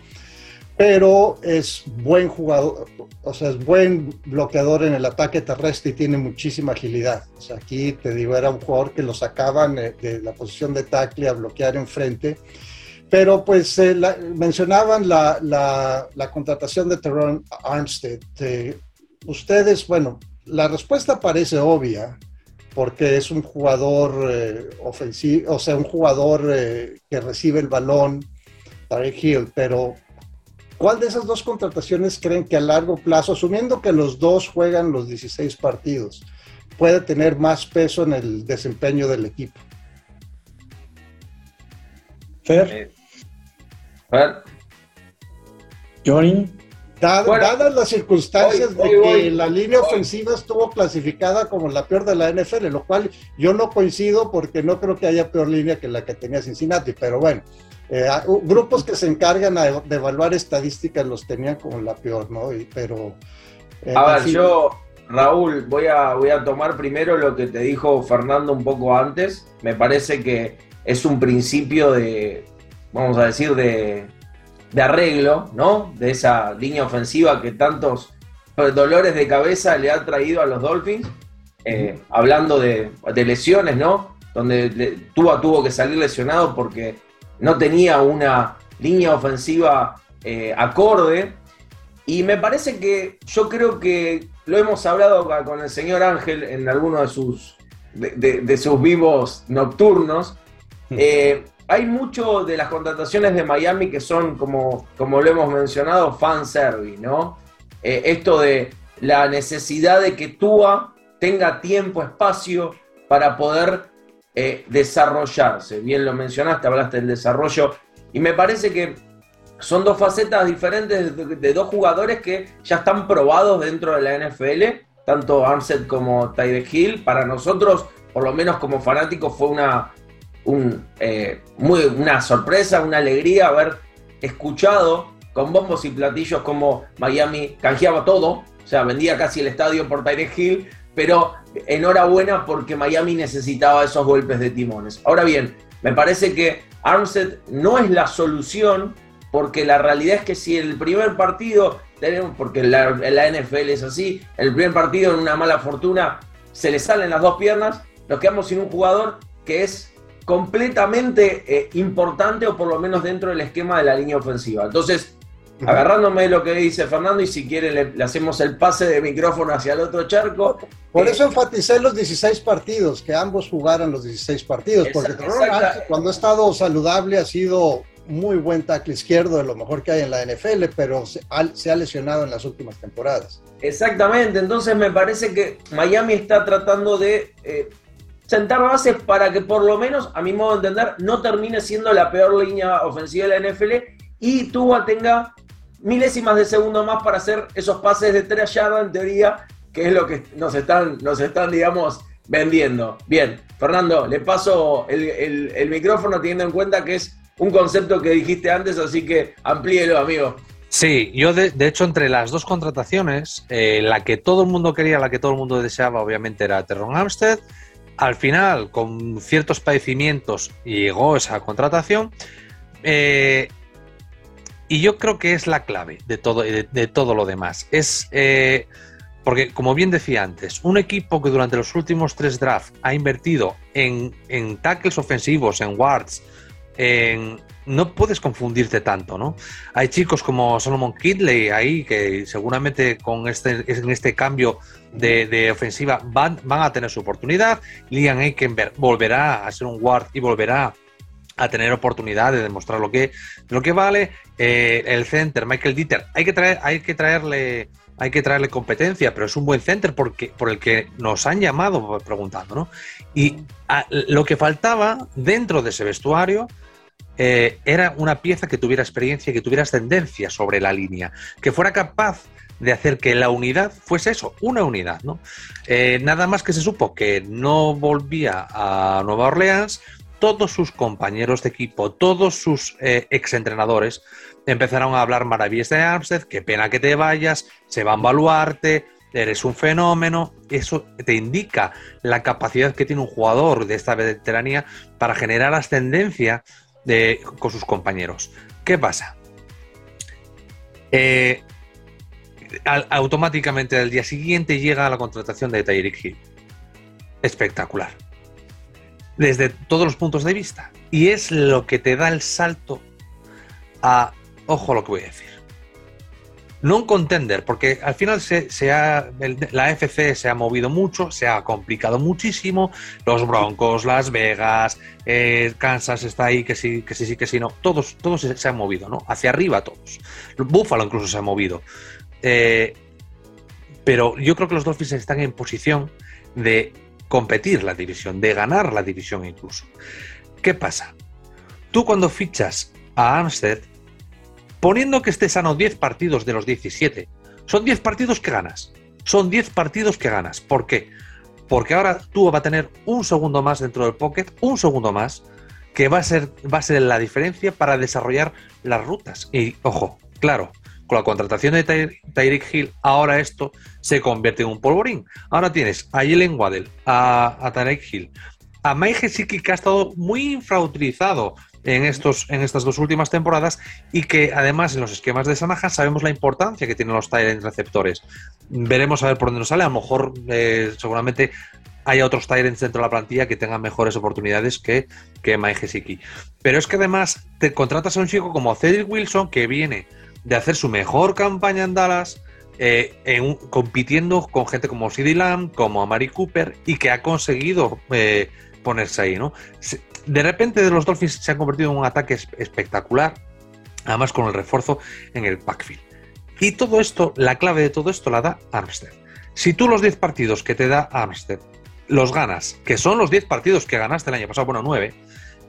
pero es buen jugador, o sea, es buen bloqueador en el ataque terrestre y tiene muchísima agilidad. Aquí te digo, era un jugador que lo sacaban eh, de la posición de tackle a bloquear enfrente. Pero pues eh, mencionaban la, la, contratación de Teron Armstead. Eh, ustedes, bueno, la respuesta parece obvia, porque es un jugador ofensivo, o sea, un jugador que recibe el balón, Tarek Hill, pero ¿Cuál de esas dos contrataciones creen que a largo plazo, asumiendo que los dos juegan los 16 partidos, puede tener más peso en el desempeño del equipo? Fer. Fer. Johnny. dadas las circunstancias de que la línea ofensiva estuvo clasificada como la peor de la NFL, lo cual yo no coincido porque no creo que haya peor línea que la que tenía Cincinnati, pero bueno, eh, grupos que se encargan de evaluar estadísticas los tenían como la peor, ¿no? pero... Eh, a ver, yo, Raúl, voy a, voy a tomar primero lo que te dijo Fernando un poco antes. Me parece que es un principio de, vamos a decir, de, de arreglo, ¿no? De esa línea ofensiva que tantos dolores de cabeza le ha traído a los Dolphins. Eh, hablando de, de, lesiones, ¿no? Donde Tua tuvo que salir lesionado porque no tenía una línea ofensiva eh, acorde. Y me parece que yo creo que lo hemos hablado con el señor Ángel en alguno de sus, de, sus vivos nocturnos. Eh, hay mucho de las contrataciones de Miami que son, como, como lo hemos mencionado, fanservice, ¿no? Eh, esto de la necesidad de que Tua tenga tiempo, espacio para poder eh, desarrollarse. Bien lo mencionaste, hablaste del desarrollo. Y me parece que son dos facetas diferentes de, dos jugadores que ya están probados dentro de la NFL, tanto Armstead como Tyreek Hill. Para nosotros, por lo menos como fanáticos, fue una, eh, muy, una sorpresa, una alegría haber escuchado con bombos y platillos como Miami canjeaba todo, o sea, vendía casi el estadio por Tyreek Hill, pero enhorabuena porque Miami necesitaba esos golpes de timones. Ahora bien, Me parece que Armstead no es la solución, porque la realidad es que si el primer partido, tenemos, porque la, NFL es así, el primer partido en una mala fortuna se le salen las dos piernas, nos quedamos sin un jugador que es completamente eh, importante o por lo menos dentro del esquema de la línea ofensiva. Entonces, agarrándome lo que dice Fernando y si quieren le, hacemos el pase de micrófono hacia el otro charco. Por eso enfaticé los 16 partidos, que ambos jugaran los 16 partidos, porque cuando ha estado saludable ha sido muy buen tackle izquierdo, de lo mejor que hay en la NFL, pero se ha, lesionado en las últimas temporadas. Exactamente, entonces me parece que Miami está tratando de eh, sentar bases para que por lo menos, a mi modo de entender, no termine siendo la peor línea ofensiva de la NFL y Tua tenga milésimas de segundo más para hacer esos pases de tres yardas en teoría, que es lo que nos están, nos están digamos, vendiendo. Bien, Fernando, le paso el, micrófono teniendo en cuenta que es un concepto que dijiste antes, así que amplíelo, amigo. Sí, yo de, hecho entre las dos contrataciones, eh, la que todo el mundo quería, la que todo el mundo deseaba, obviamente era Terron Amstead. Al final, con ciertos padecimientos, llegó esa contratación. Eh, y yo creo que es la clave de todo, de, todo lo demás. Es eh, porque, como bien decía antes, un equipo que durante los últimos tres drafts ha invertido en, tackles ofensivos, en wards, no puedes confundirte tanto, ¿no? Hay chicos como Solomon Kidley ahí que seguramente con este, en este cambio de, ofensiva van, van, a tener su oportunidad. Liam Eikenberg volverá a ser un guard y volverá a tener oportunidad de demostrar lo que, lo que vale. Eh, el center, Michael Dieter, hay que, hay que traerle hay que traerle competencia, pero es un buen center porque, por el que nos han llamado preguntando, ¿no? Y lo que faltaba dentro de ese vestuario eh, era una pieza que tuviera experiencia, que tuviera ascendencia sobre la línea, que fuera capaz de hacer que la unidad fuese eso, una unidad, ¿no? Eh, nada más que se supo que no volvía a Nueva Orleans, todos sus compañeros de equipo, todos sus eh, exentrenadores empezaron a hablar maravillas de Armstead, qué pena que te vayas, se va a evaluarte, eres un fenómeno. Eso te indica la capacidad que tiene un jugador de esta veteranía para generar ascendencia de, con sus compañeros. ¿Qué pasa? Eh, automáticamente al día siguiente llega la contratación de Tyreek Hill. Espectacular desde todos los puntos de vista. Y es lo que te da el salto a, ojo lo que voy a decir, no un contender, porque al final se, ha, la FC se ha movido mucho, se ha complicado muchísimo, los Broncos, Las Vegas, eh, Kansas está ahí, que sí, que sí, sí, que sí, no, todos, todos se, han movido, ¿no? Hacia arriba todos. Buffalo incluso se ha movido. Eh, pero yo creo que los Dolphins están en posición de competir la división, de ganar la división incluso. ¿Qué pasa? Tú cuando fichas a Armstead, poniendo que esté sano 10 partidos de los 17, son 10 partidos que ganas. Son 10 partidos que ganas. ¿Por qué? Porque ahora tú vas a tener un segundo más dentro del pocket, un segundo más, que va a ser, va a ser la diferencia para desarrollar las rutas. Y ojo, claro, con la contratación de Tyreek Hill, ahora esto se convierte en un polvorín. Ahora tienes a Jalen Waddell, a, a Hill, a Mike Gesicki, que ha estado muy infrautilizado en, estos, en estas dos últimas temporadas y que además en los esquemas de Sanahan sabemos la importancia que tienen los Tyrant receptores. Veremos a ver por dónde nos sale. A lo mejor eh, seguramente haya otros Tyrants dentro de la plantilla que tengan mejores oportunidades que, que Mike. Pero es que además te contratas a un chico como Cedric Wilson que viene de hacer su mejor campaña en Dallas, eh, compitiendo con gente como CD Lamb, como Amari Cooper, y que ha conseguido eh, ponerse ahí, ¿no? De repente de los Dolphins se han convertido en un ataque espectacular, además con el refuerzo en el backfield. Y todo esto, la clave de todo esto la da Armstead. Si tú los 10 partidos que te da Armstead los ganas, que son los 10 partidos que ganaste el año pasado, bueno, 9,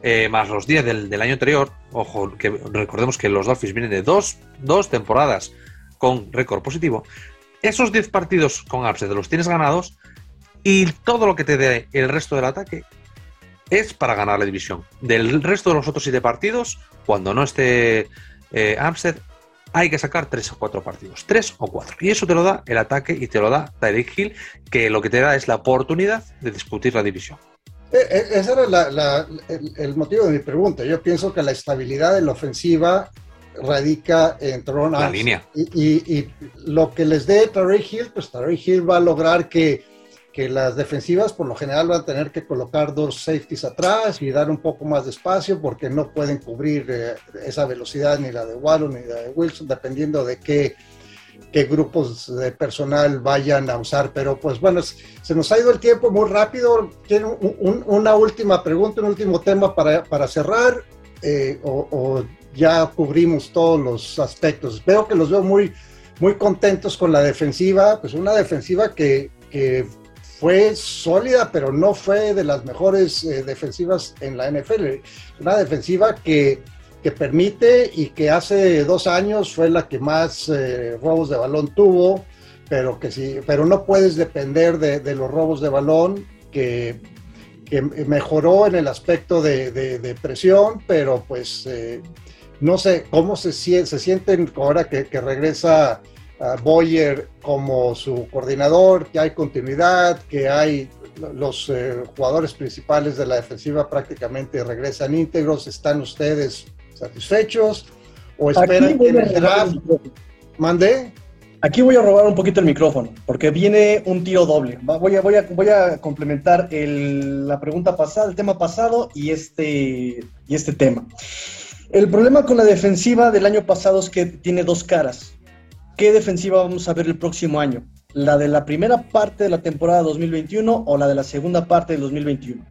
eh, más los 10 del, año anterior, ojo, que recordemos que los Dolphins vienen de dos, temporadas con récord positivo, esos 10 partidos con Armstead los tienes ganados y todo lo que te dé el resto del ataque es para ganar la división. Del resto de los otros 7 partidos, cuando no esté eh, hay que sacar 3 o 4 partidos, 3 o 4. Y eso te lo da el ataque y te lo da Tyreek Hill, que lo que te da es la oportunidad de discutir la división. Eh, eh, ese era el, motivo de mi pregunta. Yo pienso que la estabilidad de la ofensiva radica en Tron La línea. Y, lo que les dé Tarek Hill, pues Tarek Hill va a lograr que, las defensivas por lo general van a tener que colocar dos safeties atrás y dar un poco más de espacio porque no pueden cubrir eh, esa velocidad ni la de Wallon ni la de Wilson, dependiendo de qué qué grupos de personal vayan a usar. Pero pues bueno, se nos ha ido el tiempo muy rápido. Tiene una última pregunta, un último tema para, para cerrar eh, o, ya cubrimos todos los aspectos. Veo que los veo muy, muy contentos con la defensiva, pues una defensiva que, que fue sólida, pero no fue de las mejores eh, defensivas en la NFL. Una defensiva que que permite y que hace dos años fue la que más eh, robos de balón tuvo, pero que sí, pero no puedes depender de, los robos de balón, que, mejoró en el aspecto de, presión, pero pues eh, no sé cómo se, se sienten ahora que, regresa a Boyer como su coordinador, que hay continuidad, que hay los eh, jugadores principales de la defensiva prácticamente regresan íntegros, están ustedes satisfechos o esperan que en el draft mande. Aquí voy a robar un poquito el micrófono, porque viene un tiro doble. Voy a, voy a, voy a complementar la pregunta pasada, el tema pasado y este, y este tema. El problema con la defensiva del año pasado es que tiene dos caras. ¿Qué defensiva vamos a ver el próximo año? ¿La de la primera parte de la temporada 2021 o la de la segunda parte del 2021?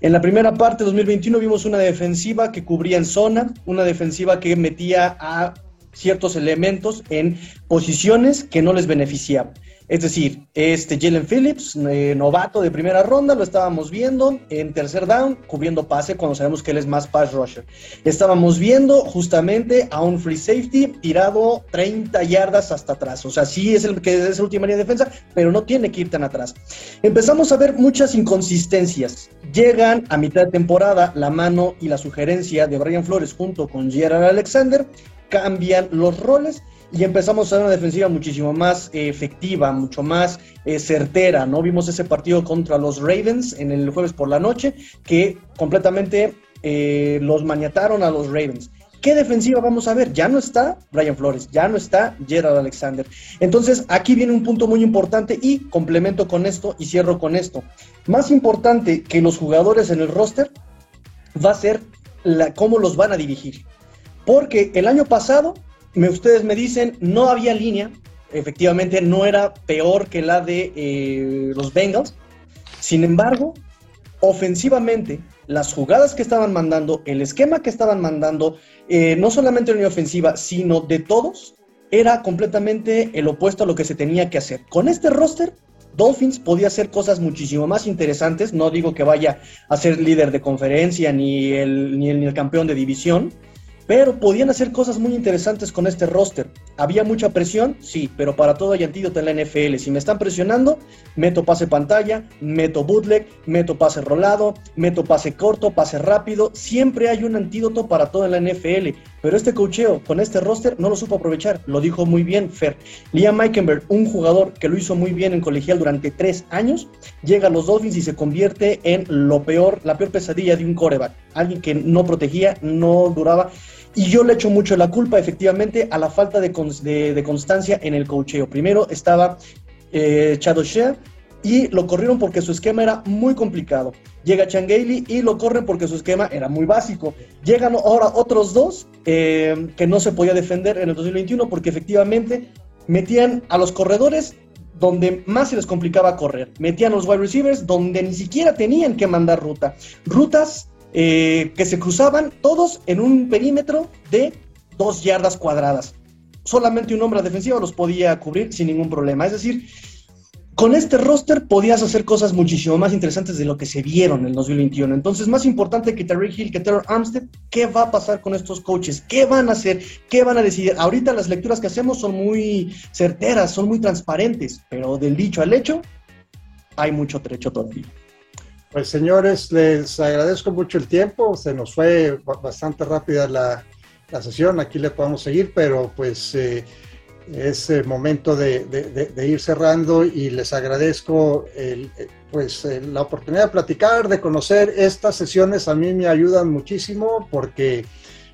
En la primera parte de 2021 vimos una defensiva que cubría en zona, una defensiva que metía a ciertos elementos en posiciones que no les beneficiaban. Es decir, este Jalen Phillips, eh, novato de primera ronda, lo estábamos viendo en tercer down, cubriendo pase cuando sabemos que él es más pass rusher. Estábamos viendo justamente a un free safety tirado 30 yardas hasta atrás. O sea, sí es el que es la última línea de defensa, pero no tiene que ir tan atrás. Empezamos a ver muchas inconsistencias. Llegan a mitad de temporada la mano y la sugerencia de Brian Flores junto con Gerard Alexander, cambian los roles y empezamos a ver una defensiva muchísimo más eh, efectiva, mucho más eh, certera, ¿no? Vimos ese partido contra los Ravens en el jueves por la noche, que completamente eh, los maniataron a los Ravens. ¿Qué defensiva vamos a ver? Ya no está Brian Flores, ya no está Gerald Alexander. Entonces, aquí viene un punto muy importante y complemento con esto y cierro con esto. Más importante que los jugadores en el roster va a ser la, cómo los van a dirigir. Porque el año pasado ustedes me dicen, no había línea, efectivamente no era peor que la de eh, los Bengals. Sin embargo, ofensivamente, las jugadas que estaban mandando, el esquema que estaban mandando, eh, no solamente en la ofensiva, sino de todos, era completamente el opuesto a lo que se tenía que hacer. Con este roster, Dolphins podía hacer cosas muchísimo más interesantes. No digo que vaya a ser líder de conferencia ni el, ni el campeón de división, pero podían hacer cosas muy interesantes con este roster. ¿Había mucha presión? Sí, pero para todo hay antídoto en la NFL. Si me están presionando, meto pase pantalla, meto bootleg, meto pase rolado, meto pase corto, pase rápido. Siempre hay un antídoto para todo en la NFL. Pero este cocheo con este roster no lo supo aprovechar. Lo dijo muy bien Fer. Liam Meikenberg, un jugador que lo hizo muy bien en colegial durante tres años, llega a los Dolphins y se convierte en lo peor, la peor pesadilla de un coreback. Alguien que no protegía, no duraba. Y yo le echo mucho la culpa, efectivamente, a la falta de, constancia en el cocheo. Primero estaba eh, Chado Shea y lo corrieron porque su esquema era muy complicado. Llega Changeli y lo corren porque su esquema era muy básico. Llegan ahora otros dos eh, que no se podía defender en el 2021 porque efectivamente metían a los corredores donde más se les complicaba correr. Metían a los wide receivers donde ni siquiera tenían que mandar ruta. Rutas eh, que se cruzaban todos en un perímetro de dos yardas cuadradas. Solamente un hombre defensivo los podía cubrir sin ningún problema. Es decir, con este roster podías hacer cosas muchísimo más interesantes de lo que se vieron en el 2021. Entonces, más importante que Terry Hill, que Terry Armstead, ¿qué va a pasar con estos coaches? ¿Qué van a hacer? ¿Qué van a decidir? Ahorita las lecturas que hacemos son muy certeras, son muy transparentes, pero del dicho al hecho hay mucho trecho todavía. Pues señores, les agradezco mucho el tiempo, se nos fue bastante rápida la, sesión, aquí le podemos seguir, pero pues eh, es el momento de, ir cerrando y les agradezco pues, la oportunidad de platicar, de conocer estas sesiones. A mí me ayudan muchísimo porque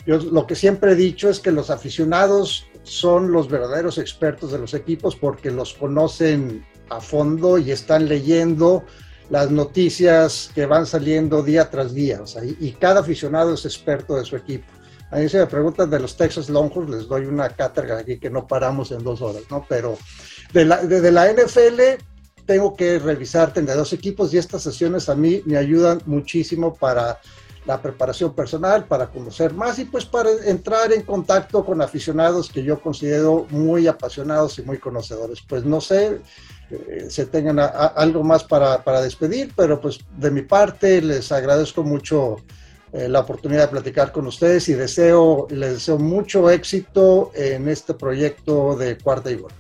yo lo que siempre he dicho es que los aficionados son los verdaderos expertos de los equipos porque los conocen a fondo y están leyendo las noticias que van saliendo día tras día. y cada aficionado es experto de su equipo. A mí se me preguntan de los Texas Longhorns, les doy una cátedra aquí que no paramos en dos horas, ¿no? Pero de la, la NFL tengo que revisar dos equipos y estas sesiones a mí me ayudan muchísimo para la preparación personal, para conocer más y pues para entrar en contacto con aficionados que yo considero muy apasionados y muy conocedores. Pues no sé, eh, se tengan algo más para, para, despedir, pero pues de mi parte les agradezco mucho eh, la oportunidad de platicar con ustedes y deseo, les deseo mucho éxito en este proyecto de Cuarta y Gol.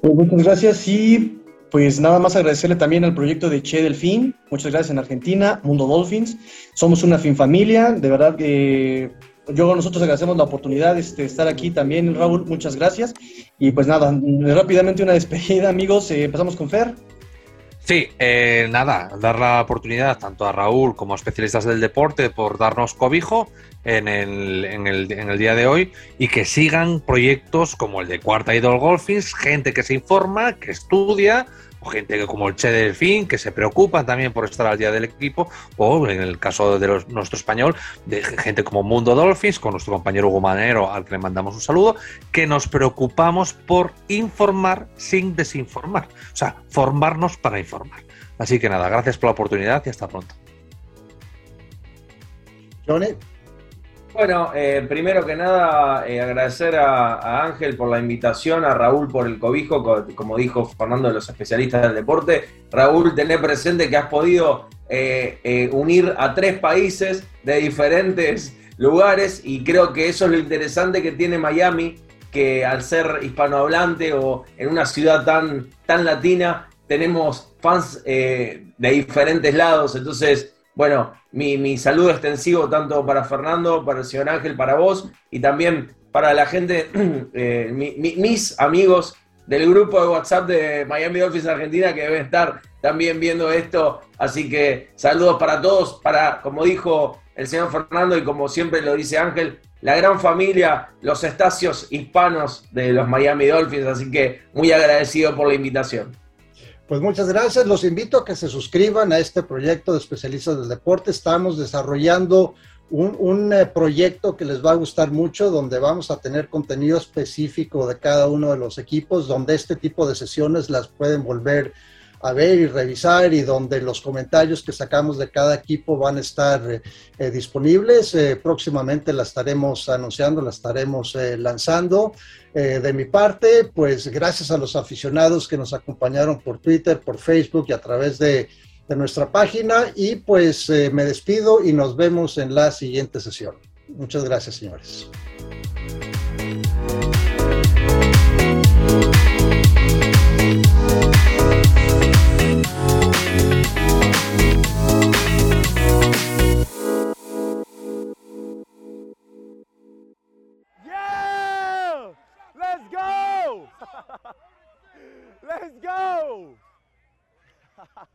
Pues muchas gracias y pues nada más agradecerle también al proyecto de Che Delfín. Muchas gracias en Argentina, Mundo Dolphins. Somos una fin familia, de verdad que yo nosotros agradecemos la oportunidad este, de estar aquí también, Raúl. Muchas gracias. Y pues nada, rápidamente una despedida, amigos. Eh, empezamos con Fer. Sí, eh, nada, dar la oportunidad tanto a Raúl como a especialistas del deporte por darnos cobijo en el, en el, en el día de hoy y que sigan proyectos como el de Cuarta Idol Golfis, gente que se informa, que estudia, gente como el Che Delfín, que se preocupa también por estar al día del equipo, o en el caso de nuestro español, de gente como Mundo Dolphins, con nuestro compañero Hugo Manero, al que le mandamos un saludo, que nos preocupamos por informar sin desinformar. O sea, formarnos para informar. Así que nada, gracias por la oportunidad y hasta pronto. Bueno, eh, primero que nada, eh, agradecer a, Ángel por la invitación, a Raúl por el cobijo, como dijo Fernando de los especialistas del deporte. Raúl, tener presente que has podido eh, unir a tres países de diferentes lugares y creo que eso es lo interesante que tiene Miami, que al ser hispanohablante o en una ciudad tan, tan latina, tenemos fans de diferentes lados, entonces bueno, mi, saludo extensivo tanto para Fernando, para el señor Ángel, para vos y también para la gente, eh, mis amigos del grupo de WhatsApp de Miami Dolphins Argentina que deben estar también viendo esto. Así que saludos para todos, para, como dijo el señor Fernando y como siempre lo dice Ángel, la gran familia, los estacios hispanos de los Miami Dolphins. Así que muy agradecido por la invitación. Pues muchas gracias. Los invito a que se suscriban a este proyecto de especialistas del deporte. Estamos desarrollando un, eh, proyecto que les va a gustar mucho, donde vamos a tener contenido específico de cada uno de los equipos, donde este tipo de sesiones las pueden volver a ver y revisar y donde los comentarios que sacamos de cada equipo van a estar eh, disponibles. Eh, próximamente la estaremos anunciando, la estaremos eh, lanzando. de mi parte, pues gracias a los aficionados que nos acompañaron por Twitter, por Facebook y a través de, de nuestra página. Y pues me despido y nos vemos en la siguiente sesión. Muchas gracias, señores. Let's go!